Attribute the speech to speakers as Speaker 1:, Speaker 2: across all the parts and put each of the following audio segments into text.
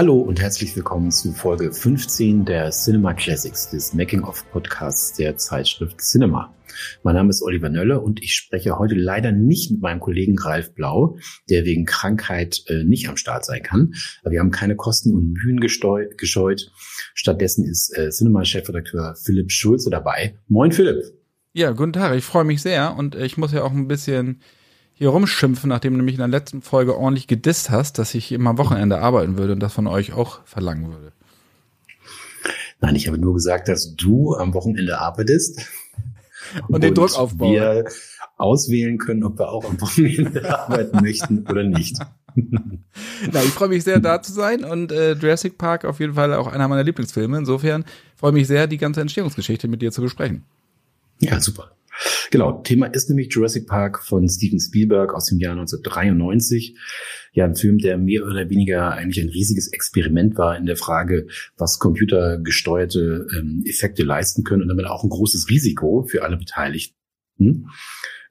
Speaker 1: Hallo und herzlich willkommen zu Folge 15 der Cinema Classics, des Making-of-Podcasts der Zeitschrift Cinema. Mein Name ist Oliver Nölle und ich spreche heute leider nicht mit meinem Kollegen Ralf Blau, der wegen Krankheit äh, nicht am Start sein kann. Aber wir haben keine Kosten und Mühen gescheut. Stattdessen ist äh, Cinema-Chefredakteur Philipp Schulze dabei. Moin Philipp.
Speaker 2: Ja, guten Tag. Ich freue mich sehr und ich muss ja auch ein bisschen hier rumschimpfen, nachdem du mich in der letzten Folge ordentlich gedisst hast, dass ich immer am Wochenende arbeiten würde und das von euch auch verlangen würde.
Speaker 1: Nein, ich habe nur gesagt, dass du am Wochenende arbeitest.
Speaker 2: Und, und den Druck aufbauen.
Speaker 1: Wir auswählen können, ob wir auch am Wochenende arbeiten möchten oder nicht.
Speaker 2: Na, ich freue mich sehr, da zu sein und äh, Jurassic Park auf jeden Fall auch einer meiner Lieblingsfilme. Insofern freue ich mich sehr, die ganze Entstehungsgeschichte mit dir zu besprechen.
Speaker 1: Ja, super. Genau, Thema ist nämlich Jurassic Park von Steven Spielberg aus dem Jahr 1993. Ja, ein Film, der mehr oder weniger eigentlich ein riesiges Experiment war in der Frage, was computergesteuerte ähm, Effekte leisten können und damit auch ein großes Risiko für alle Beteiligten.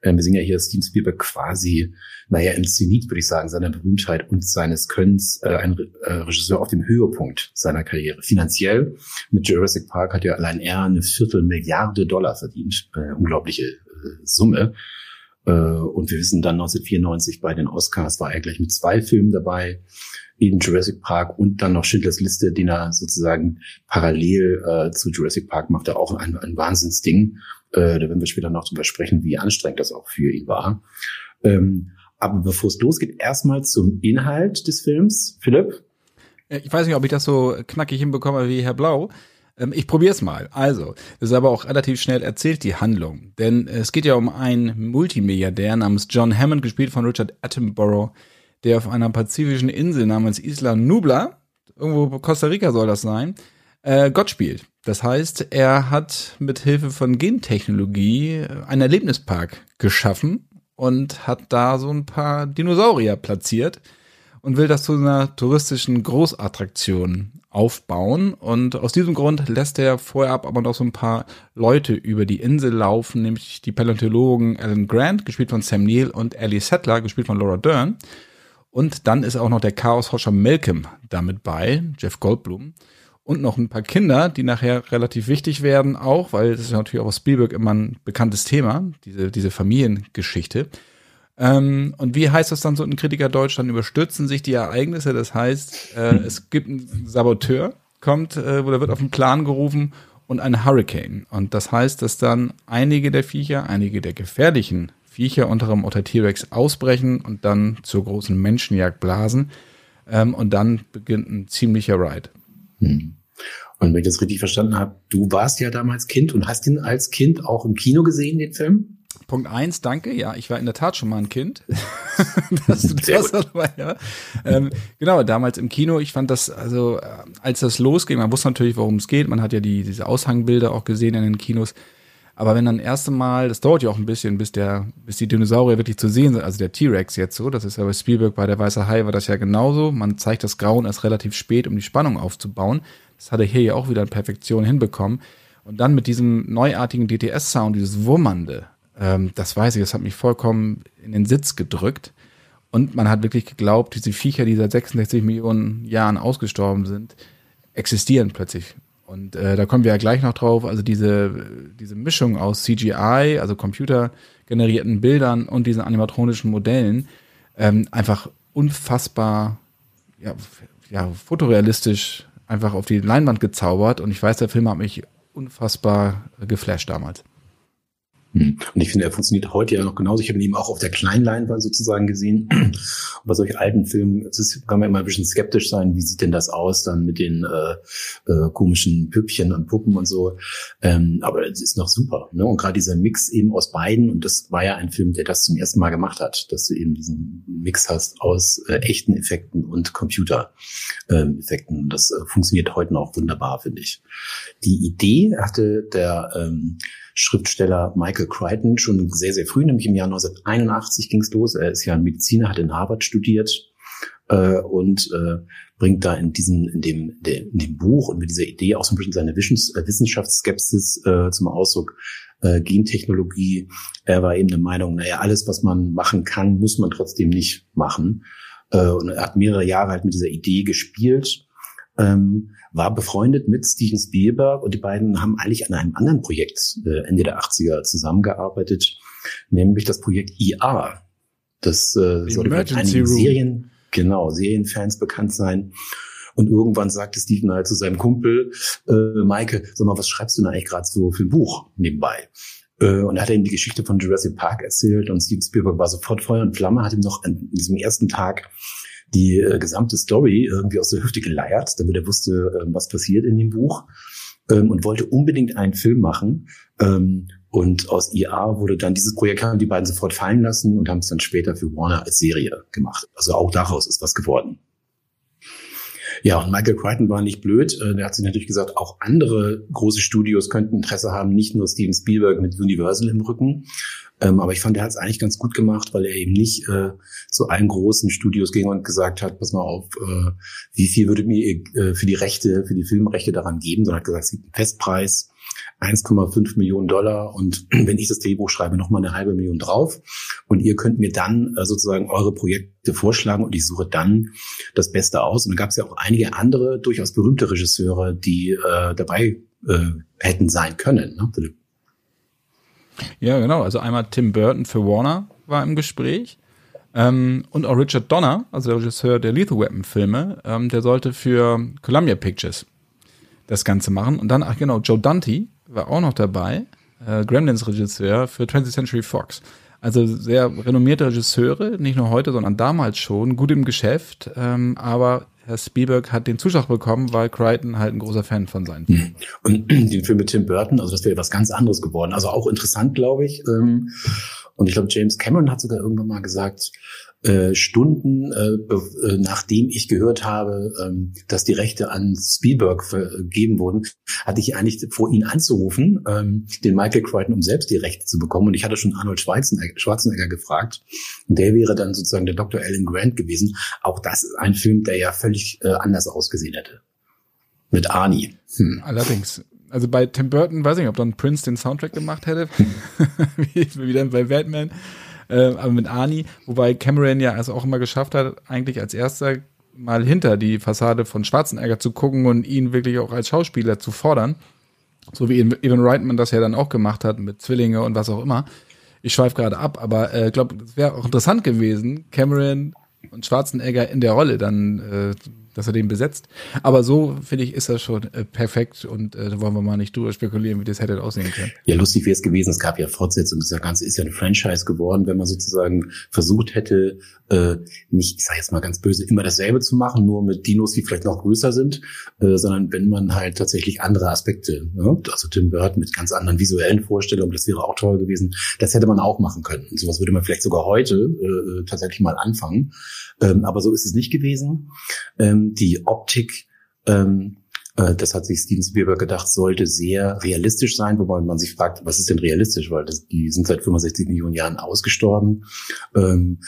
Speaker 1: Ähm, wir sehen ja hier Steven Spielberg quasi, naja, im Zenit, würde ich sagen, seiner Berühmtheit und seines Könnens, äh, ein äh, Regisseur auf dem Höhepunkt seiner Karriere. Finanziell mit Jurassic Park hat ja allein er eine Viertelmilliarde Dollar verdient. Äh, unglaubliche äh, Summe. Äh, und wir wissen dann 1994 bei den Oscars war er gleich mit zwei Filmen dabei eben Jurassic Park und dann noch Schindlers Liste, den er sozusagen parallel äh, zu Jurassic Park macht, er auch ein, ein Wahnsinnsding. Äh, da werden wir später noch drüber sprechen, wie anstrengend das auch für ihn war. Ähm, aber bevor es losgeht, erstmal zum Inhalt des Films. Philipp?
Speaker 2: Ich weiß nicht, ob ich das so knackig hinbekomme wie Herr Blau. Ähm, ich probiere es mal. Also, das ist aber auch relativ schnell erzählt, die Handlung. Denn es geht ja um einen Multimilliardär namens John Hammond, gespielt von Richard Attenborough, der auf einer pazifischen Insel namens Isla Nubla, irgendwo Costa Rica soll das sein, äh, Gott spielt. Das heißt, er hat mit Hilfe von Gentechnologie einen Erlebnispark geschaffen und hat da so ein paar Dinosaurier platziert und will das zu einer touristischen Großattraktion aufbauen. Und aus diesem Grund lässt er vorab aber noch so ein paar Leute über die Insel laufen, nämlich die Paläontologen Alan Grant, gespielt von Sam Neill, und Ellie Settler, gespielt von Laura Dern. Und dann ist auch noch der Chaos-Hoscher Malcolm damit bei, Jeff Goldblum und noch ein paar Kinder, die nachher relativ wichtig werden, auch, weil das ist natürlich auch aus Spielberg immer ein bekanntes Thema, diese, diese Familiengeschichte. Ähm, und wie heißt das dann so in Kritiker Deutschland? Überstürzen sich die Ereignisse. Das heißt, äh, es gibt einen Saboteur, kommt, äh, oder wird auf den Plan gerufen und ein Hurricane. Und das heißt, dass dann einige der Viecher, einige der gefährlichen Viecher unter dem Otter T-Rex ausbrechen und dann zur großen Menschenjagd blasen. Ähm, und dann beginnt ein ziemlicher Ride.
Speaker 1: Hm. Und wenn ich das richtig verstanden habe, du warst ja damals Kind und hast ihn als Kind auch im Kino gesehen, den Film?
Speaker 2: Punkt eins, danke. Ja, ich war in der Tat schon mal ein Kind. das, das aber, ja. ähm, genau, damals im Kino. Ich fand das, also äh, als das losging, man wusste natürlich, worum es geht. Man hat ja die, diese Aushangbilder auch gesehen in den Kinos. Aber wenn dann das erste Mal, das dauert ja auch ein bisschen, bis der, bis die Dinosaurier wirklich zu sehen sind, also der T-Rex jetzt so, das ist ja bei Spielberg bei der Weiße Hai war das ja genauso. Man zeigt das Grauen erst relativ spät, um die Spannung aufzubauen. Das hat er hier ja auch wieder in Perfektion hinbekommen. Und dann mit diesem neuartigen DTS-Sound, dieses Wummernde, ähm, das weiß ich, das hat mich vollkommen in den Sitz gedrückt. Und man hat wirklich geglaubt, diese Viecher, die seit 66 Millionen Jahren ausgestorben sind, existieren plötzlich und äh, da kommen wir ja gleich noch drauf. Also diese, diese Mischung aus CGI, also computergenerierten Bildern und diesen animatronischen Modellen, ähm, einfach unfassbar, ja, ja, fotorealistisch einfach auf die Leinwand gezaubert. Und ich weiß, der Film hat mich unfassbar geflasht damals.
Speaker 1: Hm. Und ich finde, er funktioniert heute ja noch genauso. Ich habe ihn eben auch auf der Kleinleinwand sozusagen gesehen. Und bei solch alten Filmen ist, kann man immer ein bisschen skeptisch sein, wie sieht denn das aus dann mit den äh, äh, komischen Püppchen und Puppen und so. Ähm, aber es ist noch super. Ne? Und gerade dieser Mix eben aus beiden, und das war ja ein Film, der das zum ersten Mal gemacht hat, dass du eben diesen Mix hast aus äh, echten Effekten und Computer-Effekten. Ähm, das äh, funktioniert heute noch wunderbar, finde ich. Die Idee hatte der ähm, Schriftsteller Michael Crichton schon sehr, sehr früh, nämlich im Jahr 1981 ging es los. Er ist ja Mediziner, hat in Harvard studiert äh, und äh, bringt da in diesem, in dem, in dem Buch und mit dieser Idee auch so ein bisschen seine äh, Wissenschaftsskepsis äh, zum Ausdruck. Äh, Gentechnologie, er war eben der Meinung, naja, alles, was man machen kann, muss man trotzdem nicht machen. Äh, und er hat mehrere Jahre halt mit dieser Idee gespielt ähm, war befreundet mit Steven Spielberg und die beiden haben eigentlich an einem anderen Projekt äh, Ende der 80er zusammengearbeitet, nämlich das Projekt IA. E das äh, sollte mit einigen Serien, genau, Serienfans bekannt sein. Und irgendwann sagte Steven halt zu seinem Kumpel, äh, Maike, sag mal, was schreibst du denn eigentlich gerade so für ein Buch nebenbei? Äh, und er hat ihm die Geschichte von Jurassic Park erzählt und Steven Spielberg war sofort Feuer und Flamme, hat ihm noch an diesem ersten Tag die äh, gesamte Story irgendwie aus der Hüfte geleiert, damit er wusste, äh, was passiert in dem Buch ähm, und wollte unbedingt einen Film machen. Ähm, und aus IA wurde dann dieses Projekt haben die beiden sofort fallen lassen und haben es dann später für Warner als Serie gemacht. Also auch daraus ist was geworden. Ja, und Michael Crichton war nicht blöd. Äh, der hat sich natürlich gesagt, auch andere große Studios könnten Interesse haben, nicht nur Steven Spielberg mit Universal im Rücken. Ähm, aber ich fand, er hat es eigentlich ganz gut gemacht, weil er eben nicht äh, zu allen großen Studios ging und gesagt hat, pass mal auf, äh, wie viel würdet mir äh, für die Rechte, für die Filmrechte daran geben, sondern hat gesagt, es gibt einen Festpreis 1,5 Millionen Dollar und wenn ich das Drehbuch schreibe, nochmal eine halbe Million drauf. Und ihr könnt mir dann äh, sozusagen eure Projekte vorschlagen und ich suche dann das Beste aus. Und da gab es ja auch einige andere, durchaus berühmte Regisseure, die äh, dabei äh, hätten sein können. Ne?
Speaker 2: Ja, genau. Also einmal Tim Burton für Warner war im Gespräch. Ähm, und auch Richard Donner, also der Regisseur der Lethal Weapon Filme, ähm, der sollte für Columbia Pictures das Ganze machen. Und dann, ach genau, Joe Dante war auch noch dabei, äh, Gremlins-Regisseur für 20th Century Fox. Also sehr renommierte Regisseure, nicht nur heute, sondern damals schon, gut im Geschäft. Ähm, aber Herr Spielberg hat den Zuschlag bekommen, weil Crichton halt ein großer Fan von seinen
Speaker 1: Filmen. Und den Film mit Tim Burton, also das wäre was ganz anderes geworden. Also auch interessant, glaube ich. Ähm, und ich glaube, James Cameron hat sogar irgendwann mal gesagt, äh, Stunden, äh, äh, nachdem ich gehört habe, ähm, dass die Rechte an Spielberg vergeben wurden, hatte ich eigentlich vor, ihn anzurufen, ähm, den Michael Crichton, um selbst die Rechte zu bekommen. Und ich hatte schon Arnold Schwarzenegger, Schwarzenegger gefragt. Und der wäre dann sozusagen der Dr. Alan Grant gewesen. Auch das ist ein Film, der ja völlig äh, anders ausgesehen hätte. Mit Arnie.
Speaker 2: Hm. Allerdings. Also bei Tim Burton weiß ich nicht, ob dann Prince den Soundtrack gemacht hätte, wie, wie dann bei Batman äh, aber mit Ani, wobei Cameron ja es auch immer geschafft hat, eigentlich als erster mal hinter die Fassade von Schwarzenegger zu gucken und ihn wirklich auch als Schauspieler zu fordern. So wie Evan Reitman das ja dann auch gemacht hat mit Zwillinge und was auch immer. Ich schweife gerade ab, aber ich äh, glaube, es wäre auch interessant gewesen, Cameron und Schwarzenegger in der Rolle dann äh, dass er den besetzt. Aber so, finde ich, ist das schon äh, perfekt und äh, da wollen wir mal nicht drüber spekulieren, wie das hätte aussehen können.
Speaker 1: Ja, lustig wäre es gewesen, es gab ja Fortsetzungen, das Ganze ist ja ein Franchise geworden, wenn man sozusagen versucht hätte, äh, nicht, ich sage jetzt mal ganz böse, immer dasselbe zu machen, nur mit Dinos, die vielleicht noch größer sind, äh, sondern wenn man halt tatsächlich andere Aspekte, ne? also Tim Burton mit ganz anderen visuellen Vorstellungen, das wäre auch toll gewesen, das hätte man auch machen können. Und sowas würde man vielleicht sogar heute äh, tatsächlich mal anfangen. Ähm, aber so ist es nicht gewesen. Ähm, die Optik ähm, äh, das hat sich Steven Spielberg gedacht, sollte sehr realistisch sein, wobei man sich fragt, was ist denn realistisch, weil das, die sind seit 65 Millionen Jahren ausgestorben. Ähm,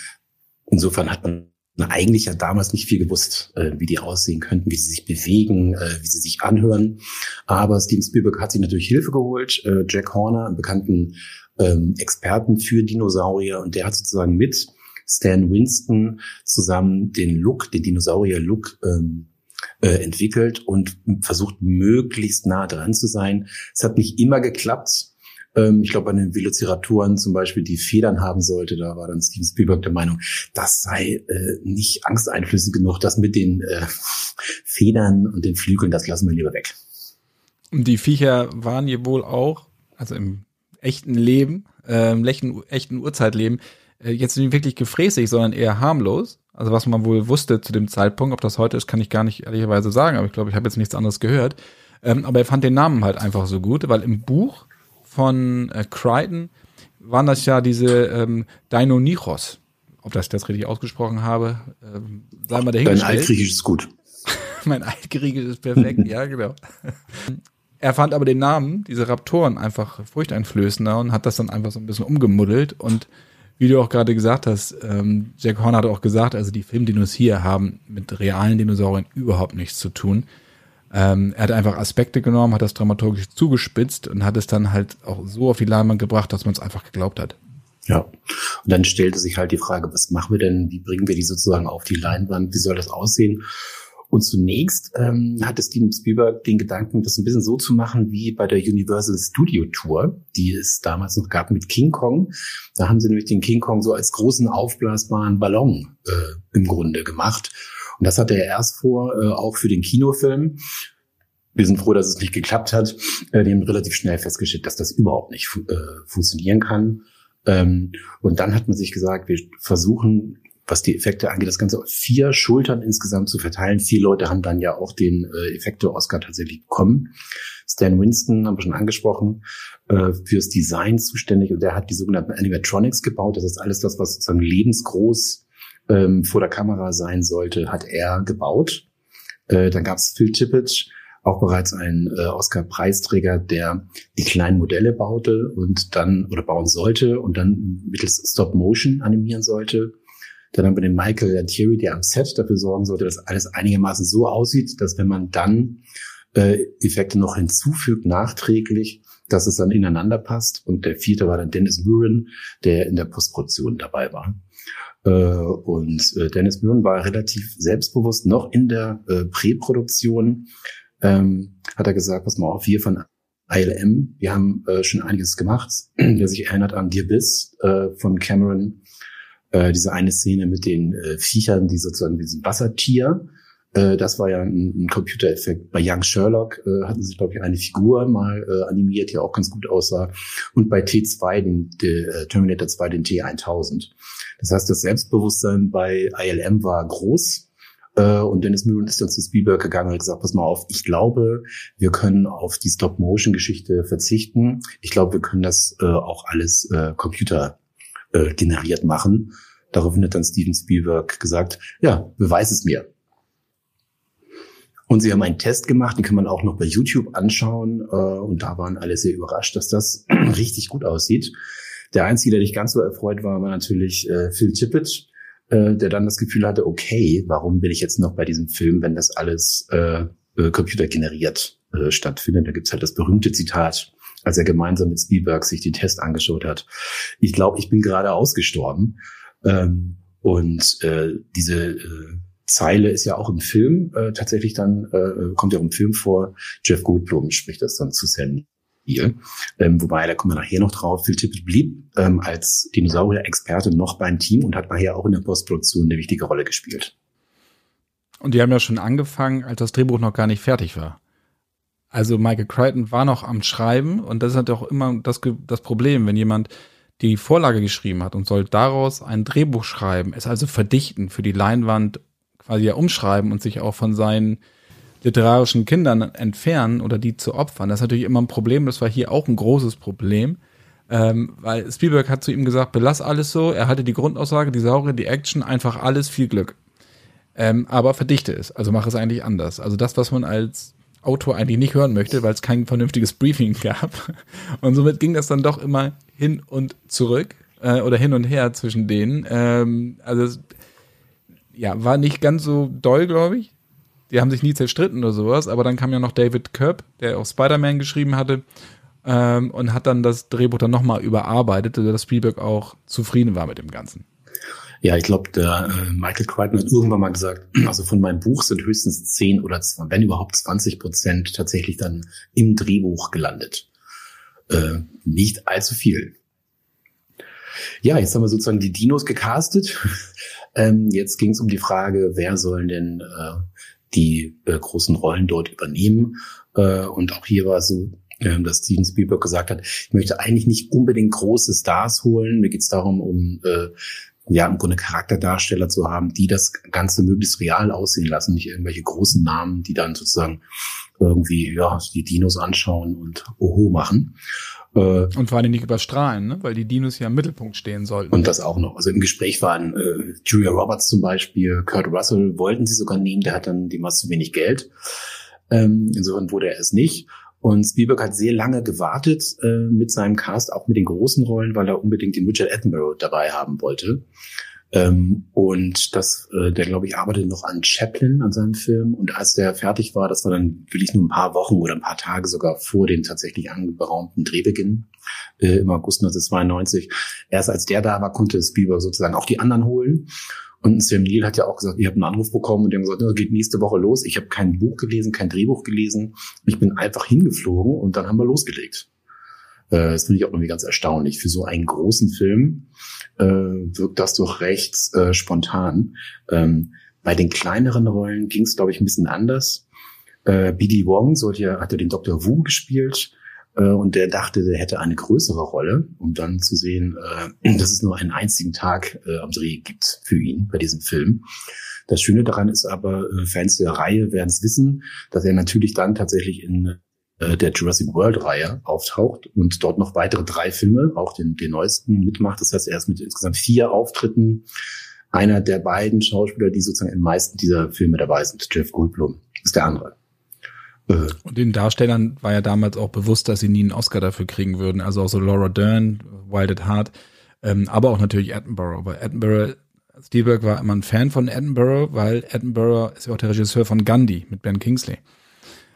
Speaker 1: insofern hat man eigentlich ja damals nicht viel gewusst, äh, wie die aussehen könnten, wie sie sich bewegen, äh, wie sie sich anhören. Aber Steven Spielberg hat sich natürlich Hilfe geholt. Äh, Jack Horner, einen bekannten ähm, Experten für Dinosaurier, und der hat sozusagen mit Stan Winston zusammen den Look, den Dinosaurier-Look ähm, äh, entwickelt und versucht möglichst nah dran zu sein. Es hat nicht immer geklappt. Ähm, ich glaube, an den Velociraptoren zum Beispiel, die Federn haben sollte, da war dann Steven Spielberg der Meinung, das sei äh, nicht angsteinflößend genug. Das mit den äh, Federn und den Flügeln, das lassen wir lieber weg.
Speaker 2: Und die Viecher waren ja wohl auch, also im echten Leben, äh, im echten, echten Urzeitleben, jetzt nicht wirklich gefräßig, sondern eher harmlos. Also was man wohl wusste zu dem Zeitpunkt, ob das heute ist, kann ich gar nicht ehrlicherweise sagen, aber ich glaube, ich habe jetzt nichts anderes gehört. Ähm, aber er fand den Namen halt einfach so gut, weil im Buch von äh, Crichton waren das ja diese ähm, Deinonychos. Ob das ich das richtig ausgesprochen habe, ähm, sei mal dahingestellt.
Speaker 1: Dein Altgriechisch ist gut.
Speaker 2: mein Altgriechisch ist perfekt, ja, genau. Er fand aber den Namen, diese Raptoren, einfach furchteinflößender und hat das dann einfach so ein bisschen umgemuddelt und wie du auch gerade gesagt hast, ähm, Jack Horner hat auch gesagt, also die Filmdinos hier haben mit realen Dinosauriern überhaupt nichts zu tun. Ähm, er hat einfach Aspekte genommen, hat das dramaturgisch zugespitzt und hat es dann halt auch so auf die Leinwand gebracht, dass man es einfach geglaubt hat.
Speaker 1: Ja. Und dann stellte sich halt die Frage, was machen wir denn, wie bringen wir die sozusagen auf die Leinwand, wie soll das aussehen? Und zunächst ähm, hatte Steven Spielberg den Gedanken, das ein bisschen so zu machen wie bei der Universal Studio Tour, die es damals noch gab mit King Kong. Da haben sie nämlich den King Kong so als großen aufblasbaren Ballon äh, im Grunde gemacht. Und das hatte er erst vor, äh, auch für den Kinofilm. Wir sind froh, dass es nicht geklappt hat. Äh, die haben relativ schnell festgestellt, dass das überhaupt nicht äh, funktionieren kann. Ähm, und dann hat man sich gesagt, wir versuchen was die Effekte angeht, das Ganze auf vier Schultern insgesamt zu verteilen. Vier Leute haben dann ja auch den äh, Effekte-Oscar tatsächlich bekommen. Stan Winston haben wir schon angesprochen, äh, fürs Design zuständig und der hat die sogenannten Animatronics gebaut. Das ist alles das, was sozusagen lebensgroß ähm, vor der Kamera sein sollte, hat er gebaut. Äh, dann gab es Phil Tippett, auch bereits ein äh, Oscar-Preisträger, der die kleinen Modelle baute und dann oder bauen sollte und dann mittels Stop Motion animieren sollte. Dann haben wir den Michael Thierry, der am Set dafür sorgen sollte, dass alles einigermaßen so aussieht, dass wenn man dann äh, Effekte noch hinzufügt, nachträglich, dass es dann ineinander passt. Und der vierte war dann Dennis Murin, der in der Postproduktion dabei war. Äh, und äh, Dennis Murin war relativ selbstbewusst noch in der äh, Präproduktion. Ähm, hat er gesagt, pass mal auf, wir von ILM, wir haben äh, schon einiges gemacht. Wer sich erinnert an The Abyss äh, von Cameron, äh, diese eine Szene mit den äh, Viechern, die sozusagen diesem Wassertier, äh, das war ja ein, ein Computereffekt. Bei Young Sherlock äh, hatten sie, glaube ich, eine Figur mal äh, animiert, die auch ganz gut aussah. Und bei T2, den, der äh, Terminator 2, den T1000. Das heißt, das Selbstbewusstsein bei ILM war groß. Äh, und Dennis Muren ist dann zu Spielberg gegangen und hat gesagt, pass mal auf, ich glaube, wir können auf die Stop-Motion-Geschichte verzichten. Ich glaube, wir können das äh, auch alles äh, Computer äh, generiert machen. Daraufhin hat dann Steven Spielberg gesagt, ja, beweis es mir. Und sie haben einen Test gemacht, den kann man auch noch bei YouTube anschauen. Äh, und da waren alle sehr überrascht, dass das richtig gut aussieht. Der Einzige, der nicht ganz so erfreut war, war natürlich äh, Phil Tippett, äh, der dann das Gefühl hatte, okay, warum bin ich jetzt noch bei diesem Film, wenn das alles computergeneriert stattfindet? Da gibt's halt das berühmte Zitat, als er gemeinsam mit Spielberg sich den Test angeschaut hat. Ich glaube, ich bin gerade ausgestorben. Ähm, und äh, diese äh, Zeile ist ja auch im Film äh, tatsächlich dann, äh, kommt ja auch im Film vor. Jeff Goldblum spricht das dann zu Sandy. Ähm, wobei, da kommen wir nachher noch drauf. Phil Tippett blieb ähm, als Dinosaurier-Experte noch beim Team und hat nachher auch in der Postproduktion eine wichtige Rolle gespielt.
Speaker 2: Und die haben ja schon angefangen, als das Drehbuch noch gar nicht fertig war. Also Michael Crichton war noch am Schreiben und das ist halt auch immer das, das Problem, wenn jemand die Vorlage geschrieben hat und soll daraus ein Drehbuch schreiben, es also verdichten, für die Leinwand quasi ja umschreiben und sich auch von seinen literarischen Kindern entfernen oder die zu opfern. Das ist natürlich immer ein Problem, das war hier auch ein großes Problem. Ähm, weil Spielberg hat zu ihm gesagt, belass alles so, er hatte die Grundaussage, die Saure, die Action, einfach alles, viel Glück. Ähm, aber verdichte es, also mach es eigentlich anders. Also das, was man als Autor eigentlich nicht hören möchte, weil es kein vernünftiges Briefing gab. Und somit ging das dann doch immer hin und zurück äh, oder hin und her zwischen denen. Ähm, also es, ja, war nicht ganz so doll, glaube ich. Die haben sich nie zerstritten oder sowas, aber dann kam ja noch David Kerb, der auch Spider-Man geschrieben hatte ähm, und hat dann das Drehbuch dann nochmal überarbeitet, dass Spielberg auch zufrieden war mit dem Ganzen.
Speaker 1: Ja, ich glaube, der äh, Michael Crichton hat irgendwann mal gesagt, also von meinem Buch sind höchstens 10 oder 20, wenn überhaupt 20 Prozent tatsächlich dann im Drehbuch gelandet. Äh, nicht allzu viel. Ja, jetzt haben wir sozusagen die Dinos gecastet. ähm, jetzt ging es um die Frage, wer sollen denn äh, die äh, großen Rollen dort übernehmen? Äh, und auch hier war es so, äh, dass Steven Spielberg gesagt hat, ich möchte eigentlich nicht unbedingt große Stars holen. Mir geht es darum, um äh, ja, im Grunde Charakterdarsteller zu haben, die das Ganze möglichst real aussehen lassen, nicht irgendwelche großen Namen, die dann sozusagen irgendwie, ja, die Dinos anschauen und Oho machen.
Speaker 2: Äh, und vor allem nicht überstrahlen, ne? weil die Dinos ja im Mittelpunkt stehen sollten.
Speaker 1: Und das auch noch. Also im Gespräch waren äh, Julia Roberts zum Beispiel, Kurt Russell wollten sie sogar nehmen, der hat dann dem was zu wenig Geld. Ähm, insofern wurde er es nicht. Und Spielberg hat sehr lange gewartet äh, mit seinem Cast, auch mit den großen Rollen, weil er unbedingt den Richard Attenborough dabei haben wollte. Ähm, und das, äh, der glaube ich arbeitet noch an Chaplin, an seinem Film. Und als der fertig war, das war dann wirklich nur ein paar Wochen oder ein paar Tage sogar vor dem tatsächlich angeraumten Drehbeginn äh, im August 1992. Erst als der da war, konnte Spielberg sozusagen auch die anderen holen. Und Sam Neill hat ja auch gesagt, ich habe einen Anruf bekommen und die haben gesagt, geht nächste Woche los. Ich habe kein Buch gelesen, kein Drehbuch gelesen. Ich bin einfach hingeflogen und dann haben wir losgelegt. Äh, das finde ich auch irgendwie ganz erstaunlich. Für so einen großen Film äh, wirkt das doch recht äh, spontan. Ähm, bei den kleineren Rollen ging es, glaube ich, ein bisschen anders. Äh, B.D. Wong sollte hat ja den Dr. Wu gespielt äh, und der dachte, der hätte eine größere Rolle, um dann zu sehen, äh, dass es nur einen einzigen Tag äh, am Dreh gibt für ihn bei diesem Film. Das Schöne daran ist aber, Fans der Reihe werden es wissen, dass er natürlich dann tatsächlich in der Jurassic World Reihe auftaucht und dort noch weitere drei Filme, auch den, den neuesten mitmacht. Das heißt, er ist mit insgesamt vier Auftritten einer der beiden Schauspieler, die sozusagen in meisten dieser Filme dabei sind. Jeff Goldblum ist der andere.
Speaker 2: Äh. Und den Darstellern war ja damals auch bewusst, dass sie nie einen Oscar dafür kriegen würden. Also auch so Laura Dern, Wild at Heart, ähm, aber auch natürlich Attenborough. Aber Attenborough, Spielberg war immer ein Fan von Attenborough, weil Attenborough ist ja auch der Regisseur von Gandhi mit Ben Kingsley.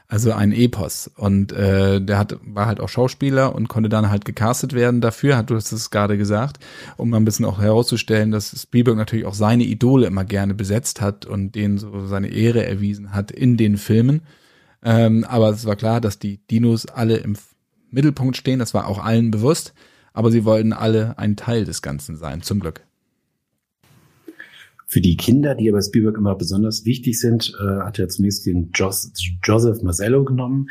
Speaker 2: Also ein Epos. Und äh, der hat, war halt auch Schauspieler und konnte dann halt gecastet werden dafür, hat du es gerade gesagt, um mal ein bisschen auch herauszustellen, dass Spielberg natürlich auch seine Idole immer gerne besetzt hat und denen so seine Ehre erwiesen hat in den Filmen. Ähm, aber es war klar, dass die Dinos alle im Mittelpunkt stehen. Das war auch allen bewusst. Aber sie wollten alle ein Teil des Ganzen sein, zum Glück.
Speaker 1: Für die Kinder, die aber Spielberg immer besonders wichtig sind, äh, hat er zunächst den Jos Joseph Marcello genommen.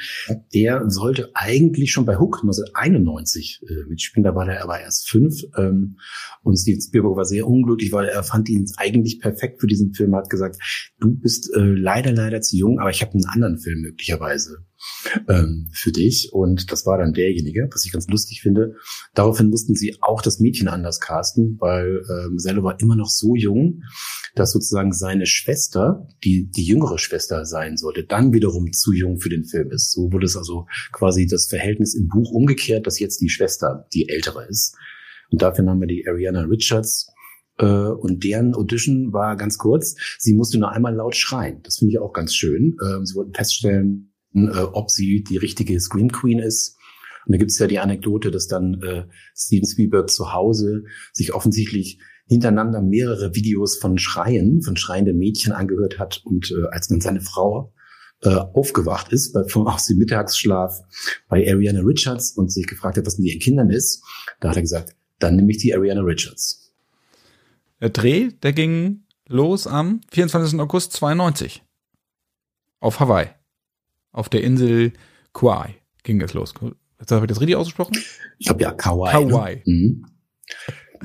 Speaker 1: Der sollte eigentlich schon bei Hook 1991 äh, mitspielen. Da war er aber erst fünf. Ähm, und Steven Spielberg war sehr unglücklich, weil er fand ihn eigentlich perfekt für diesen Film. Hat gesagt, du bist äh, leider, leider zu jung, aber ich habe einen anderen Film möglicherweise ähm, für dich. Und das war dann derjenige, was ich ganz lustig finde. Daraufhin mussten sie auch das Mädchen anders casten, weil ähm, Sello war immer noch so jung, dass sozusagen seine Schwester, die die jüngere Schwester sein sollte, dann wiederum zu jung für den Film ist. So wurde es also quasi das Verhältnis im Buch umgekehrt, dass jetzt die Schwester die ältere ist. Und dafür haben wir die Ariana Richards, äh, und deren Audition war ganz kurz. Sie musste nur einmal laut schreien. Das finde ich auch ganz schön. Ähm, sie wollten feststellen, äh, ob sie die richtige Scream Queen ist. Und da gibt es ja die Anekdote, dass dann äh, Steven Spielberg zu Hause sich offensichtlich hintereinander mehrere Videos von Schreien, von schreienden Mädchen angehört hat. Und äh, als dann seine Frau äh, aufgewacht ist bei, vom, aus dem Mittagsschlaf bei Ariana Richards und sich gefragt hat, was mit ihren Kindern ist, da hat er gesagt, dann nehme ich die Ariana Richards.
Speaker 2: Der Dreh, der ging los am 24. August 92 auf Hawaii auf der Insel Kauai ging es los. Habe ich das richtig ausgesprochen?
Speaker 1: Ich glaube ja, Kauai. Ne? Kauai. Ne? Mhm.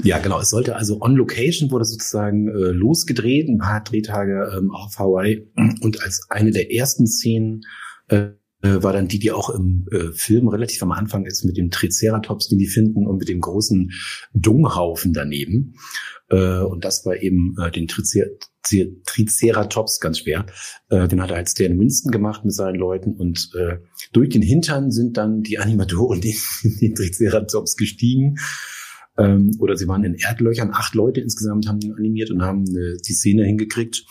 Speaker 1: Ja, genau. Es sollte also on Location wurde sozusagen äh, losgedreht, ein paar Drehtage ähm, auf Hawaii. Und als eine der ersten Szenen äh, äh, war dann die, die auch im äh, Film relativ am Anfang ist, mit dem Triceratops, den die finden, und mit dem großen Dunghaufen daneben. Äh, und das war eben äh, den Tricer Triceratops ganz schwer. Äh, den hat er als Stan Winston gemacht mit seinen Leuten und äh, durch den Hintern sind dann die Animatoren in den Triceratops gestiegen. Ähm, oder sie waren in Erdlöchern. Acht Leute insgesamt haben ihn animiert und haben äh, die Szene hingekriegt.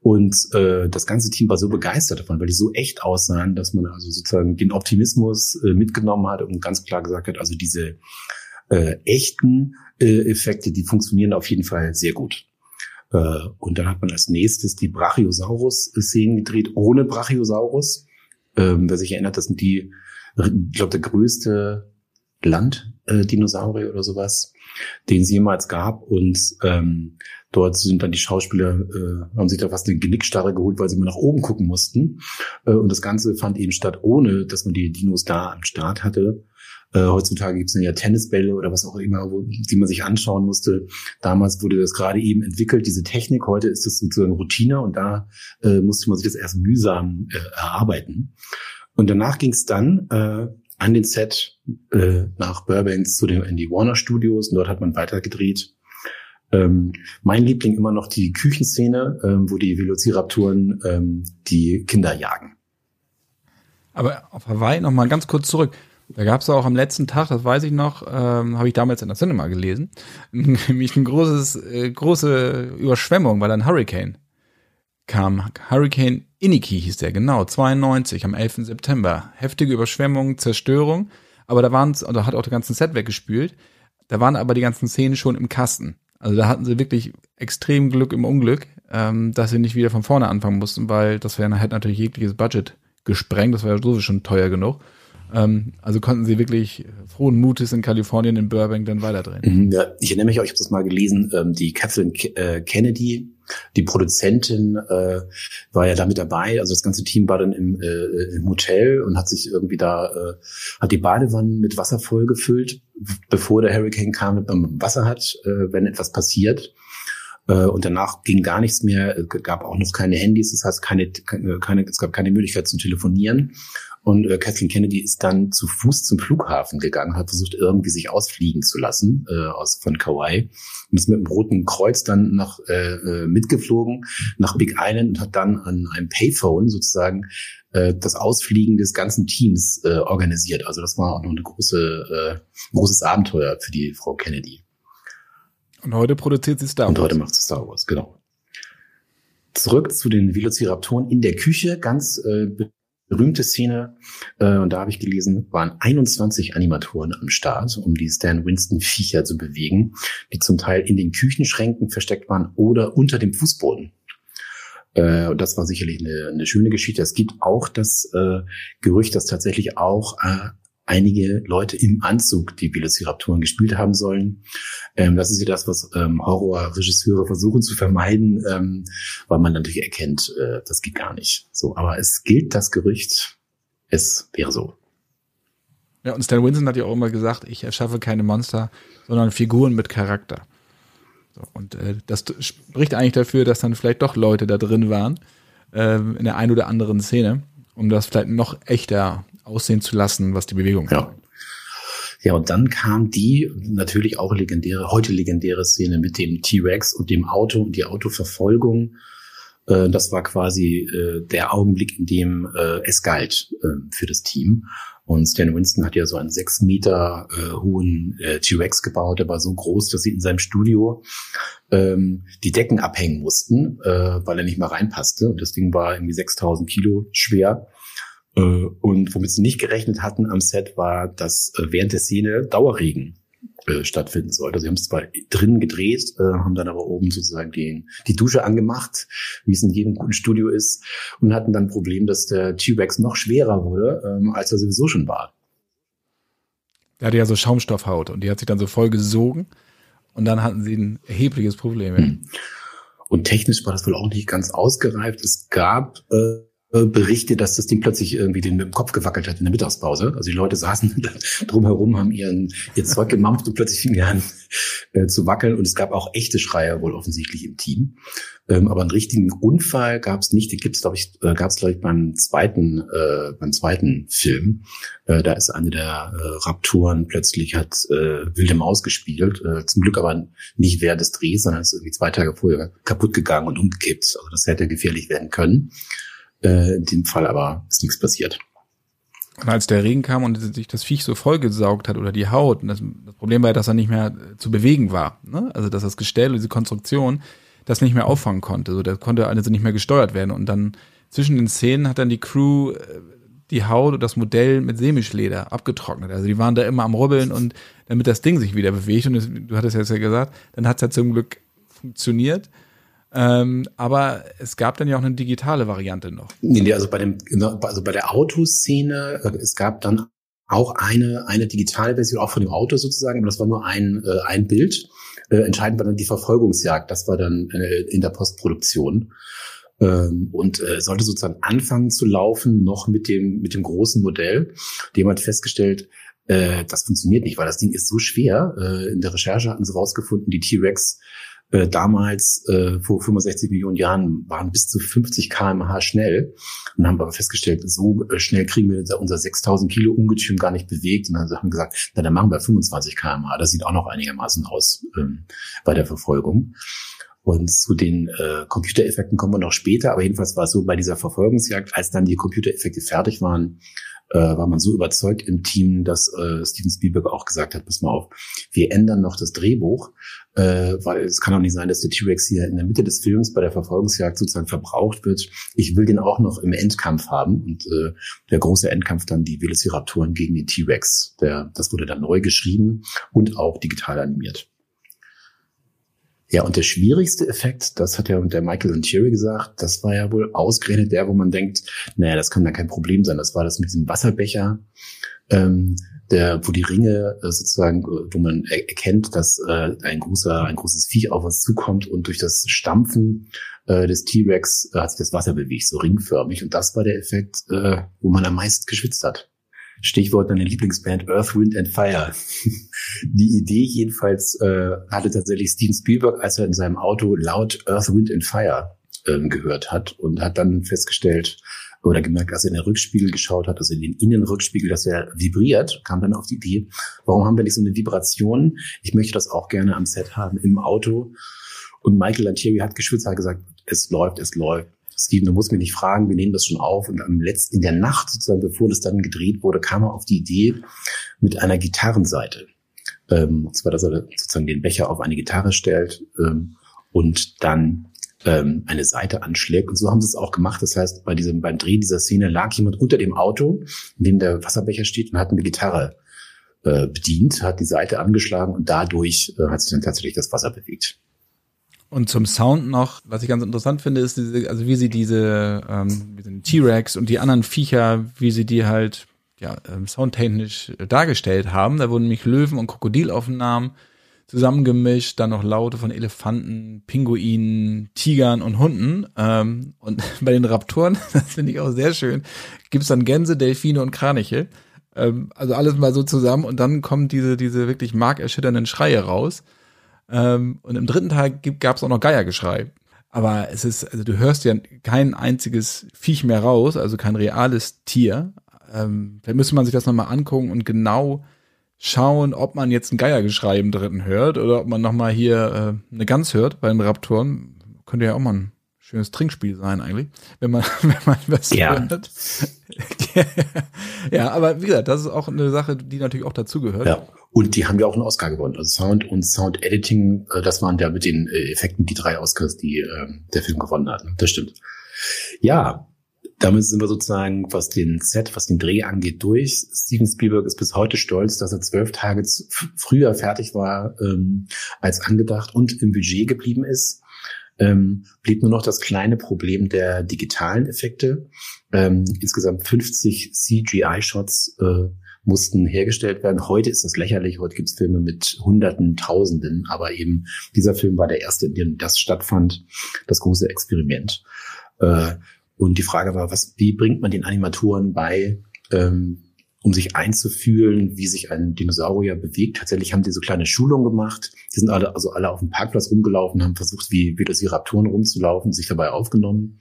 Speaker 1: Und äh, das ganze Team war so begeistert davon, weil die so echt aussahen, dass man also sozusagen den Optimismus äh, mitgenommen hat und ganz klar gesagt hat, also diese äh, echten äh, Effekte, die funktionieren auf jeden Fall sehr gut. Äh, und dann hat man als nächstes die Brachiosaurus-Szenen gedreht, ohne Brachiosaurus. Ähm, wer sich erinnert, das sind die, ich glaube, der größte Landdinosaurier oder sowas, den es jemals gab. Und ähm, dort sind dann die Schauspieler, äh, haben sich da fast eine Genickstarre geholt, weil sie immer nach oben gucken mussten. Äh, und das Ganze fand eben statt, ohne dass man die Dinos da am Start hatte. Äh, heutzutage gibt es ja Tennisbälle oder was auch immer, wo, die man sich anschauen musste. Damals wurde das gerade eben entwickelt, diese Technik. Heute ist das sozusagen Routine und da äh, musste man sich das erst mühsam äh, erarbeiten. Und danach ging es dann äh, an den Set äh, nach Burbank zu den die Warner Studios und dort hat man weiter gedreht. Ähm, mein Liebling immer noch die Küchenszene, ähm, wo die Velociraptoren ähm, die Kinder jagen.
Speaker 2: Aber auf Hawaii noch mal ganz kurz zurück. Da gab es auch am letzten Tag, das weiß ich noch, ähm, habe ich damals in der Cinema gelesen, nämlich ein großes, äh, große Überschwemmung, weil ein Hurricane kam. Hurricane Iniki hieß der, genau, 92 am 11. September. Heftige Überschwemmung, Zerstörung, aber da waren da hat auch der ganze Set weggespült. Da waren aber die ganzen Szenen schon im Kasten. Also da hatten sie wirklich extrem Glück im Unglück, ähm, dass sie nicht wieder von vorne anfangen mussten, weil das wäre halt natürlich jegliches Budget gesprengt. Das wäre sowieso schon teuer genug. Ähm, also konnten sie wirklich frohen Mutes in Kalifornien, in Burbank dann weiterdrehen.
Speaker 1: Mhm, ja, ich erinnere mich ich habe das mal gelesen, ähm, die Kathleen äh, Kennedy, die Produzentin, äh, war ja da mit dabei. Also das ganze Team war dann im, äh, im Hotel und hat sich irgendwie da, äh, hat die Badewannen mit Wasser vollgefüllt, bevor der Hurricane kam, mit einem Wasser hat, äh, wenn etwas passiert. Äh, und danach ging gar nichts mehr, gab auch noch keine Handys, das heißt keine, keine, es gab keine Möglichkeit zu telefonieren. Und äh, Kathleen Kennedy ist dann zu Fuß zum Flughafen gegangen, hat versucht, irgendwie sich ausfliegen zu lassen äh, aus von Kauai und ist mit dem Roten Kreuz dann noch äh, äh, mitgeflogen nach Big Island und hat dann an einem Payphone sozusagen äh, das Ausfliegen des ganzen Teams äh, organisiert. Also das war auch noch eine große, äh, großes Abenteuer für die Frau Kennedy.
Speaker 2: Und heute produziert sie Star
Speaker 1: Wars. Und heute macht sie Star Wars, genau. Zurück zu den Velociraptoren in der Küche, ganz äh, berühmte Szene, äh, und da habe ich gelesen, waren 21 Animatoren am Start, um die Stan Winston Viecher zu bewegen, die zum Teil in den Küchenschränken versteckt waren oder unter dem Fußboden. Äh, das war sicherlich eine, eine schöne Geschichte. Es gibt auch das äh, Gerücht, dass tatsächlich auch äh, einige Leute im Anzug die Velociraptoren gespielt haben sollen. Ähm, das ist ja das, was ähm, Horrorregisseure versuchen zu vermeiden, ähm, weil man natürlich erkennt, äh, das geht gar nicht. So, aber es gilt das Gerücht, es wäre so.
Speaker 2: Ja, und Stan Winston hat ja auch immer gesagt, ich erschaffe keine Monster, sondern Figuren mit Charakter. So, und äh, das spricht eigentlich dafür, dass dann vielleicht doch Leute da drin waren, äh, in der einen oder anderen Szene, um das vielleicht noch echter aussehen zu lassen, was die Bewegung
Speaker 1: ja. Ja, und dann kam die natürlich auch legendäre, heute legendäre Szene mit dem T-Rex und dem Auto und die Autoverfolgung. Äh, das war quasi äh, der Augenblick, in dem äh, es galt für das Team. Und Stan Winston hat ja so einen sechs Meter hohen T-Rex gebaut. Der war so groß, dass sie in seinem Studio ähm, die Decken abhängen mussten, weil er nicht mehr reinpasste. Und das Ding war irgendwie 6000 Kilo schwer. Äh, und womit sie nicht gerechnet hatten am Set war, dass äh, während der Szene Dauerregen äh, stattfinden sollte. Sie haben es zwar drinnen gedreht, haben dann aber oben sozusagen den, die Dusche angemacht, wie es in jedem guten Studio ist, und hatten dann ein Problem, dass der T-Rex noch schwerer wurde, ähm, als er sowieso schon war.
Speaker 2: Der hatte ja so Schaumstoffhaut und die hat sich dann so voll gesogen und dann hatten sie ein erhebliches Problem. Hm.
Speaker 1: Und technisch war das wohl auch nicht ganz ausgereift. Es gab äh, äh, Berichte, dass das Ding plötzlich irgendwie den mit dem Kopf gewackelt hat in der Mittagspause. Also die Leute saßen drumherum, haben ihren, ihr Zeug gemampft und plötzlich fing er an äh, zu wackeln. Und es gab auch echte Schreier wohl offensichtlich im Team. Ähm, aber einen richtigen Unfall gab es nicht. Den gibt's, glaube ich, äh, gab es glaube ich beim zweiten, äh, beim zweiten Film. Äh, da ist eine der äh, Raptoren plötzlich hat äh, wilde Maus gespielt. Äh, zum Glück aber nicht während des Drehs, sondern ist irgendwie zwei Tage vorher kaputt gegangen und umgekippt. Also das hätte gefährlich werden können. Äh, in dem Fall aber ist nichts passiert.
Speaker 2: Und als der Regen kam und sich das Viech so vollgesaugt hat oder die Haut, das, das, Problem war, dass er nicht mehr zu bewegen war. Ne? Also dass das Gestell, diese Konstruktion, das nicht mehr auffangen konnte. So, das konnte also nicht mehr gesteuert werden. Und dann zwischen den Szenen hat dann die Crew äh, die Haut und das Modell mit Semischleder abgetrocknet. Also die waren da immer am Rubbeln und damit das Ding sich wieder bewegt. Und das, du hattest jetzt ja gesagt, dann hat es ja zum Glück funktioniert. Ähm, aber es gab dann ja auch eine digitale Variante noch.
Speaker 1: Nee, nee, also bei dem, also bei der Autoszene, äh, es gab dann auch eine, eine digitale Version, auch von dem Auto sozusagen, aber das war nur ein, äh, ein Bild. Äh, entscheidend war dann die Verfolgungsjagd, das war dann äh, in der Postproduktion. Ähm, und äh, sollte sozusagen anfangen zu laufen, noch mit dem, mit dem großen Modell. Dem hat festgestellt, äh, das funktioniert nicht, weil das Ding ist so schwer. Äh, in der Recherche hatten sie rausgefunden, die T-Rex äh, damals äh, vor 65 Millionen Jahren waren bis zu 50 kmh schnell und haben aber festgestellt, so äh, schnell kriegen wir unser 6000 Kilo Ungetüm gar nicht bewegt und dann haben wir gesagt, na, dann machen wir 25 kmh. Das sieht auch noch einigermaßen aus ähm, bei der Verfolgung. Und zu den äh, Computereffekten kommen wir noch später, aber jedenfalls war es so bei dieser Verfolgungsjagd, als dann die Computereffekte fertig waren, äh, war man so überzeugt im Team, dass äh, Steven Spielberg auch gesagt hat, pass mal auf, wir ändern noch das Drehbuch, äh, weil es kann auch nicht sein, dass der T-Rex hier in der Mitte des Films bei der Verfolgungsjagd sozusagen verbraucht wird. Ich will den auch noch im Endkampf haben und äh, der große Endkampf dann die Velociraptoren gegen den T-Rex. Das wurde dann neu geschrieben und auch digital animiert. Ja, und der schwierigste Effekt, das hat ja der Michael und Thierry gesagt, das war ja wohl ausgerechnet der, wo man denkt, naja, das kann da kein Problem sein. Das war das mit diesem Wasserbecher, ähm, der, wo die Ringe äh, sozusagen, wo man erkennt, dass äh, ein großer, ein großes Viech auf uns zukommt und durch das Stampfen äh, des T-Rex äh, hat sich das Wasser bewegt, so ringförmig. Und das war der Effekt, äh, wo man am meisten geschwitzt hat. Stichwort deine Lieblingsband Earth, Wind and Fire. Die Idee jedenfalls äh, hatte tatsächlich Steven Spielberg, als er in seinem Auto laut Earth, Wind and Fire ähm, gehört hat und hat dann festgestellt oder gemerkt, als er in den Rückspiegel geschaut hat, also in den Innenrückspiegel, dass er vibriert, kam dann auf die Idee, warum haben wir nicht so eine Vibration? Ich möchte das auch gerne am Set haben im Auto. Und Michael Lantieri hat geschwitzt, hat gesagt, es läuft, es läuft. Steven, du musst mich nicht fragen, wir nehmen das schon auf. Und am letzten, in der Nacht sozusagen, bevor das dann gedreht wurde, kam er auf die Idee mit einer Gitarrenseite. Ähm, und zwar, dass er sozusagen den Becher auf eine Gitarre stellt ähm, und dann ähm, eine Seite anschlägt. Und so haben sie es auch gemacht. Das heißt, bei diesem, beim Dreh dieser Szene lag jemand unter dem Auto, in dem der Wasserbecher steht und hat eine Gitarre äh, bedient, hat die Seite angeschlagen und dadurch äh, hat sich dann tatsächlich das Wasser bewegt.
Speaker 2: Und zum Sound noch, was ich ganz interessant finde, ist diese, also wie sie diese ähm, T-Rex und die anderen Viecher, wie sie die halt ja ähm, soundtechnisch dargestellt haben. Da wurden nämlich Löwen und Krokodilaufnahmen zusammengemischt, dann noch Laute von Elefanten, Pinguinen, Tigern und Hunden. Ähm, und bei den Raptoren, das finde ich auch sehr schön, gibt's dann Gänse, Delfine und Kraniche. Ähm, also alles mal so zusammen und dann kommen diese, diese wirklich markerschütternden Schreie raus. Ähm, und im dritten Teil gab es auch noch Geiergeschrei. Aber es ist, also du hörst ja kein einziges Viech mehr raus, also kein reales Tier. Ähm, da müsste man sich das nochmal angucken und genau schauen, ob man jetzt ein Geiergeschrei im dritten hört oder ob man nochmal hier äh, eine Gans hört bei den Raptoren. Könnte ja auch mal ein schönes Trinkspiel sein eigentlich, wenn man, wenn man was ja. hört. ja, aber wie gesagt, das ist auch eine Sache, die natürlich auch dazugehört.
Speaker 1: Ja. Und die haben ja auch einen Oscar gewonnen. Also Sound und Sound Editing, äh, das waren ja mit den äh, Effekten die drei Oscars, die äh, der Film gewonnen hat. Das stimmt. Ja, damit sind wir sozusagen, was den Set, was den Dreh angeht, durch. Steven Spielberg ist bis heute stolz, dass er zwölf Tage früher fertig war ähm, als angedacht und im Budget geblieben ist. Ähm, blieb nur noch das kleine Problem der digitalen Effekte. Ähm, insgesamt 50 CGI-Shots äh, mussten hergestellt werden. Heute ist das lächerlich. Heute gibt es Filme mit Hunderten, Tausenden. Aber eben dieser Film war der erste, in dem das stattfand, das große Experiment. Äh, und die Frage war, was, wie bringt man den Animatoren bei, ähm, um sich einzufühlen, wie sich ein Dinosaurier bewegt. Tatsächlich haben die so kleine Schulungen gemacht. Die sind alle, also alle auf dem Parkplatz rumgelaufen, haben versucht, wie, wie das Raptoren rumzulaufen, sich dabei aufgenommen.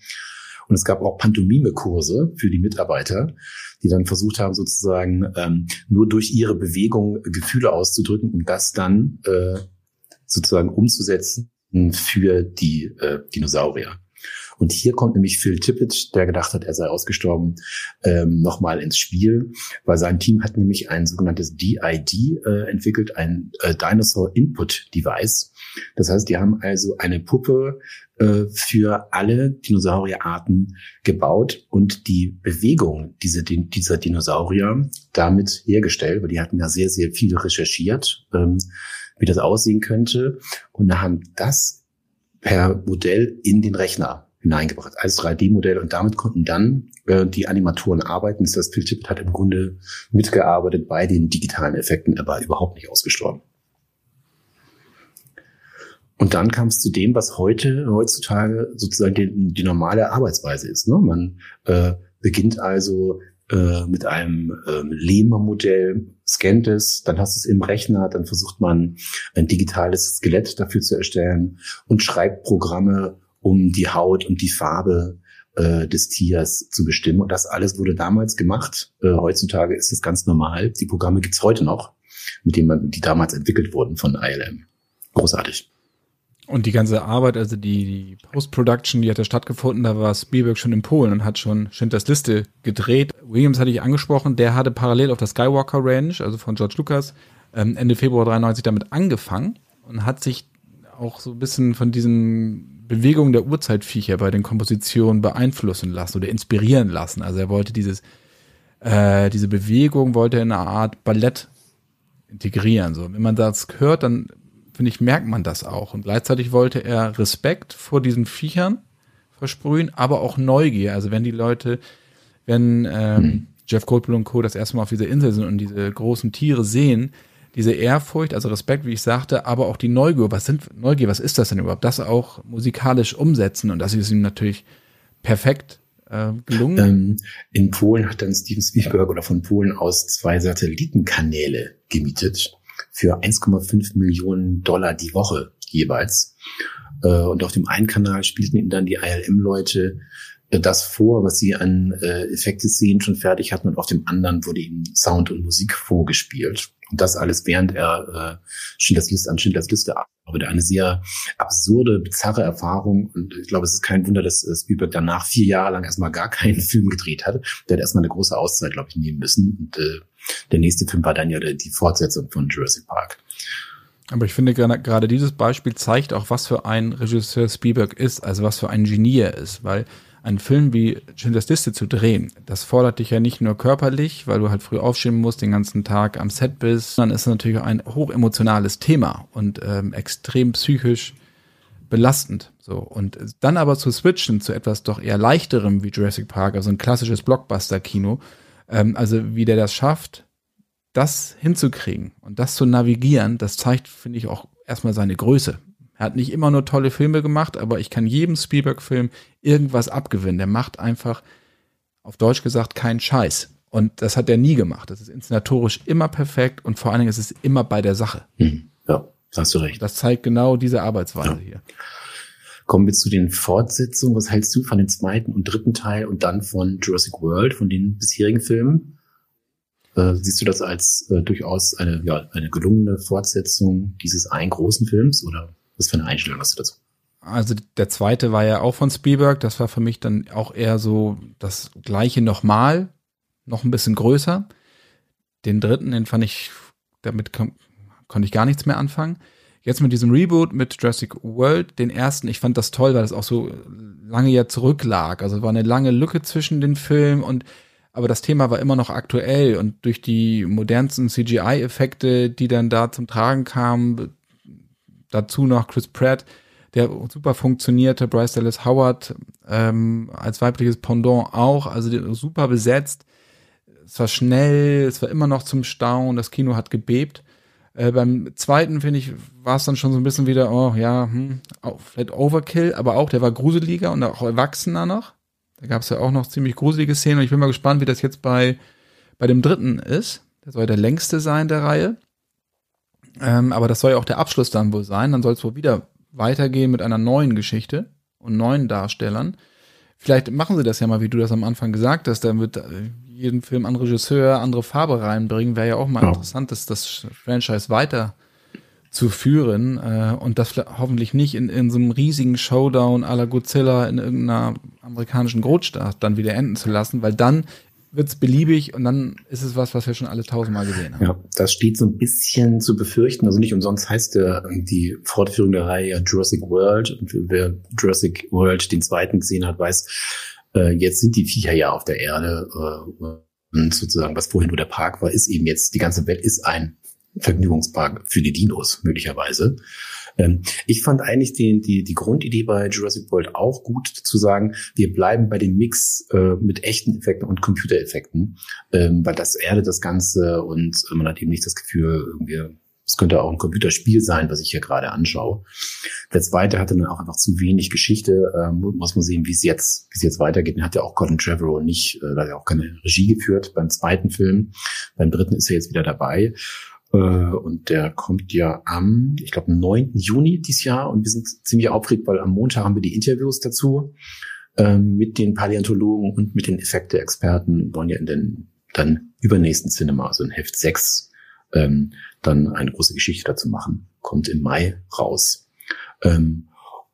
Speaker 1: Und es gab auch Pantomime-Kurse für die Mitarbeiter, die dann versucht haben, sozusagen ähm, nur durch ihre Bewegung Gefühle auszudrücken, um das dann äh, sozusagen umzusetzen für die äh, Dinosaurier. Und hier kommt nämlich Phil Tippett, der gedacht hat, er sei ausgestorben, ähm, nochmal ins Spiel, weil sein Team hat nämlich ein sogenanntes DID äh, entwickelt, ein äh, Dinosaur Input Device. Das heißt, die haben also eine Puppe äh, für alle Dinosaurierarten gebaut und die Bewegung dieser, dieser Dinosaurier damit hergestellt, weil die hatten ja sehr, sehr viel recherchiert, ähm, wie das aussehen könnte. Und haben das per Modell in den Rechner hineingebracht als 3D-Modell und damit konnten dann äh, die Animatoren arbeiten. Das Tippett hat im Grunde mitgearbeitet bei den digitalen Effekten, er war überhaupt nicht ausgestorben. Und dann kam es zu dem, was heute, heutzutage sozusagen die, die normale Arbeitsweise ist. Ne? Man äh, beginnt also äh, mit einem äh, Lehmer-Modell, scannt es, dann hast du es im Rechner, dann versucht man ein digitales Skelett dafür zu erstellen und schreibt Programme, um die Haut und die Farbe äh, des Tiers zu bestimmen. Und das alles wurde damals gemacht. Äh, heutzutage ist das ganz normal. Die Programme gibt's heute noch, mit denen man, die damals entwickelt wurden von ILM. Großartig.
Speaker 2: Und die ganze Arbeit, also die, die Post-Production, die hat ja stattgefunden, da war Spielberg schon in Polen und hat schon Schindlers Liste gedreht. Williams hatte ich angesprochen, der hatte parallel auf der Skywalker Ranch, also von George Lucas, ähm, Ende Februar 93 damit angefangen und hat sich auch so ein bisschen von diesen Bewegung der Urzeitviecher bei den Kompositionen beeinflussen lassen oder inspirieren lassen. Also er wollte dieses, äh, diese Bewegung wollte er in eine Art Ballett integrieren. So, wenn man das hört, dann finde ich, merkt man das auch. Und gleichzeitig wollte er Respekt vor diesen Viechern versprühen, aber auch Neugier. Also wenn die Leute, wenn ähm, mhm. Jeff Goldblum und Co. das erste Mal auf dieser Insel sind und diese großen Tiere sehen, diese Ehrfurcht, also Respekt, wie ich sagte, aber auch die Neugier, was sind Neugier, was ist das denn überhaupt? Das auch musikalisch umsetzen und das ist ihm natürlich perfekt äh, gelungen. Ähm,
Speaker 1: in Polen hat dann Steven Spielberg oder von Polen aus zwei Satellitenkanäle gemietet für 1,5 Millionen Dollar die Woche jeweils. Äh, und auf dem einen Kanal spielten ihm dann die ILM-Leute äh, das vor, was sie an äh, Effekte-Szenen schon fertig hatten und auf dem anderen wurde ihm Sound und Musik vorgespielt. Und das alles, während er äh, Schindlers Liste an Schindlers Liste arbeitet. Eine sehr absurde, bizarre Erfahrung. Und ich glaube, es ist kein Wunder, dass äh, Spielberg danach vier Jahre lang erstmal gar keinen Film gedreht hat. Der hat erstmal eine große Auszeit, glaube ich, nehmen müssen. Und äh, der nächste Film war dann ja die Fortsetzung von Jurassic Park.
Speaker 2: Aber ich finde gerade dieses Beispiel zeigt auch, was für ein Regisseur Spielberg ist, also was für ein Genie er ist, weil einen Film wie Schindlers Liste zu drehen, das fordert dich ja nicht nur körperlich, weil du halt früh aufstehen musst, den ganzen Tag am Set bist, sondern ist natürlich auch ein hochemotionales Thema und ähm, extrem psychisch belastend. So und dann aber zu switchen zu etwas doch eher leichterem wie Jurassic Park, also ein klassisches Blockbuster-Kino, ähm, also wie der das schafft, das hinzukriegen und das zu navigieren, das zeigt, finde ich, auch erstmal seine Größe. Er hat nicht immer nur tolle Filme gemacht, aber ich kann jedem Spielberg-Film irgendwas abgewinnen. Der macht einfach, auf Deutsch gesagt, keinen Scheiß. Und das hat er nie gemacht. Das ist inszenatorisch immer perfekt und vor allen Dingen ist es immer bei der Sache.
Speaker 1: Hm. Ja, hast du recht.
Speaker 2: Das zeigt genau diese Arbeitsweise ja. hier.
Speaker 1: Kommen wir zu den Fortsetzungen. Was hältst du von dem zweiten und dritten Teil und dann von Jurassic World, von den bisherigen Filmen? Äh, siehst du das als äh, durchaus eine, ja, eine gelungene Fortsetzung dieses einen großen Films oder was für eine Einstellung hast du dazu?
Speaker 2: Also der zweite war ja auch von Spielberg. Das war für mich dann auch eher so das gleiche nochmal, noch ein bisschen größer. Den dritten, den fand ich, damit konnte ich gar nichts mehr anfangen. Jetzt mit diesem Reboot mit Jurassic World, den ersten, ich fand das toll, weil das auch so lange ja zurücklag. Also war eine lange Lücke zwischen den Filmen und aber das Thema war immer noch aktuell und durch die modernsten CGI-Effekte, die dann da zum Tragen kamen, dazu noch Chris Pratt, der super funktionierte, Bryce Dallas Howard ähm, als weibliches Pendant auch, also super besetzt. Es war schnell, es war immer noch zum Staunen, das Kino hat gebebt. Äh, beim zweiten, finde ich, war es dann schon so ein bisschen wieder, oh ja, hm, vielleicht Overkill, aber auch, der war gruseliger und auch erwachsener noch. Da gab es ja auch noch ziemlich gruselige Szenen und ich bin mal gespannt, wie das jetzt bei, bei dem dritten ist. Der soll der längste sein der Reihe. Ähm, aber das soll ja auch der Abschluss dann wohl sein. Dann soll es wohl wieder weitergehen mit einer neuen Geschichte und neuen Darstellern. Vielleicht machen sie das ja mal, wie du das am Anfang gesagt hast. Dann wird äh, jeden Film an Regisseur andere Farbe reinbringen. Wäre ja auch mal ja. interessant, dass das Franchise weiter zu führen äh, und das hoffentlich nicht in, in so einem riesigen Showdown à la Godzilla in irgendeiner amerikanischen Großstadt dann wieder enden zu lassen, weil dann wird's beliebig und dann ist es was, was wir schon alle tausendmal gesehen haben.
Speaker 1: Ja, das steht so ein bisschen zu befürchten. Also nicht umsonst heißt der, die Fortführung der Reihe Jurassic World. Und wer Jurassic World den zweiten gesehen hat, weiß, äh, jetzt sind die Viecher ja auf der Erde. Äh, und sozusagen, was vorhin nur der Park war, ist eben jetzt, die ganze Welt ist ein Vergnügungspark für die Dinos, möglicherweise. Ähm, ich fand eigentlich die, die, die Grundidee bei Jurassic World auch gut zu sagen, wir bleiben bei dem Mix äh, mit echten Effekten und Computereffekten, ähm, weil das erdet das Ganze und man hat eben nicht das Gefühl, irgendwie es könnte auch ein Computerspiel sein, was ich hier gerade anschaue. Der zweite hatte dann auch einfach zu wenig Geschichte. Ähm, muss man sehen, wie es jetzt, wie es jetzt weitergeht. Den hat ja auch Colin Trevorrow nicht, äh, da hat er auch keine Regie geführt beim zweiten Film. Beim dritten ist er jetzt wieder dabei. Äh, und der kommt ja am, ich glaube, 9. Juni dieses Jahr. Und wir sind ziemlich aufgeregt, weil am Montag haben wir die Interviews dazu ähm, mit den Paläontologen und mit den Effekte-Experten. Wollen ja in den dann übernächsten Cinema, also in Heft 6, ähm, dann eine große Geschichte dazu machen. Kommt im Mai raus. Ähm,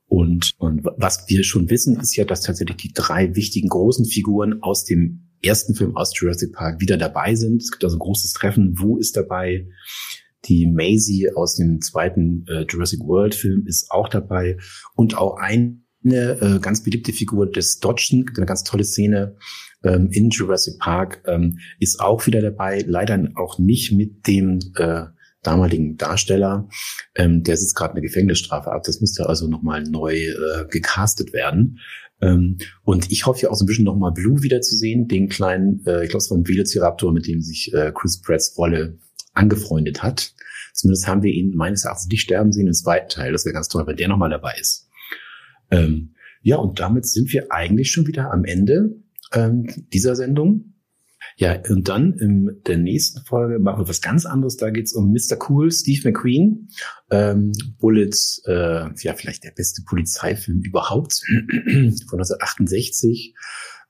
Speaker 1: und, und was wir schon wissen, ist ja, dass tatsächlich die drei wichtigen großen Figuren aus dem ersten Film aus Jurassic Park wieder dabei sind. Es gibt also ein großes Treffen. Wu ist dabei. Die Maisie aus dem zweiten äh, Jurassic World Film ist auch dabei. Und auch eine äh, ganz beliebte Figur des Dodgen, eine ganz tolle Szene ähm, in Jurassic Park, ähm, ist auch wieder dabei. Leider auch nicht mit dem äh, damaligen Darsteller, ähm, der sitzt gerade eine Gefängnisstrafe ab. Das musste also nochmal neu äh, gecastet werden. Ähm, und ich hoffe ja auch so ein bisschen nochmal Blue wiederzusehen, den kleinen, äh, ich glaube, es war ein Velociraptor, mit dem sich äh, Chris Pratts Rolle angefreundet hat. Zumindest haben wir ihn meines Erachtens nicht sterben sehen im zweiten Teil. Das wäre ganz toll, wenn der nochmal dabei ist. Ähm, ja, und damit sind wir eigentlich schon wieder am Ende ähm, dieser Sendung. Ja, und dann in der nächsten Folge machen wir was ganz anderes. Da geht's um Mr. Cool, Steve McQueen. Ähm, Bullets, äh, ja, vielleicht der beste Polizeifilm überhaupt von 1968.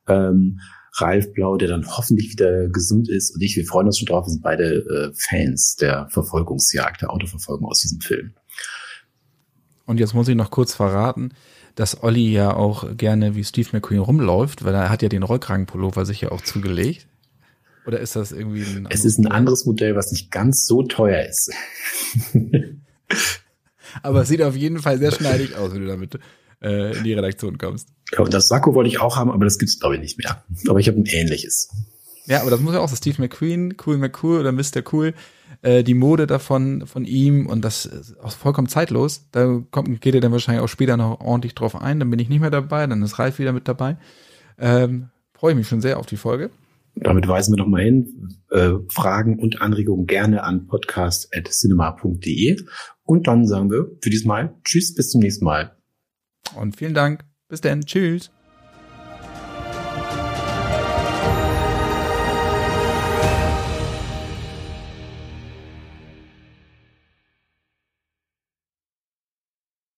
Speaker 1: Ähm, Ralf Blau, der dann hoffentlich wieder gesund ist und ich, wir freuen uns schon drauf, wir sind beide äh, Fans der Verfolgungsjagd, der Autoverfolgung aus diesem Film.
Speaker 2: Und jetzt muss ich noch kurz verraten, dass Olli ja auch gerne wie Steve McQueen rumläuft, weil er hat ja den Rollkragenpullover sich ja auch zugelegt. Oder ist das irgendwie
Speaker 1: ein Es ist ein anderes Modell, was nicht ganz so teuer ist.
Speaker 2: Aber es sieht auf jeden Fall sehr schneidig aus, wenn du damit äh, in die Redaktion kommst.
Speaker 1: Ja, und das Sakko wollte ich auch haben, aber das gibt's glaube ich nicht mehr. Aber ich habe ein ähnliches.
Speaker 2: Ja, aber das muss ja auch so Steve McQueen, Cool McCool oder Mr. Cool, äh, die Mode davon von ihm und das ist auch vollkommen zeitlos. Da kommt, geht er dann wahrscheinlich auch später noch ordentlich drauf ein. Dann bin ich nicht mehr dabei, dann ist Ralf wieder mit dabei. Ähm, Freue ich mich schon sehr auf die Folge.
Speaker 1: Damit weisen wir nochmal hin. Äh, Fragen und Anregungen gerne an podcast.cinema.de. Und dann sagen wir für diesmal Tschüss, bis zum nächsten Mal.
Speaker 2: Und vielen Dank. Bis dann. Tschüss.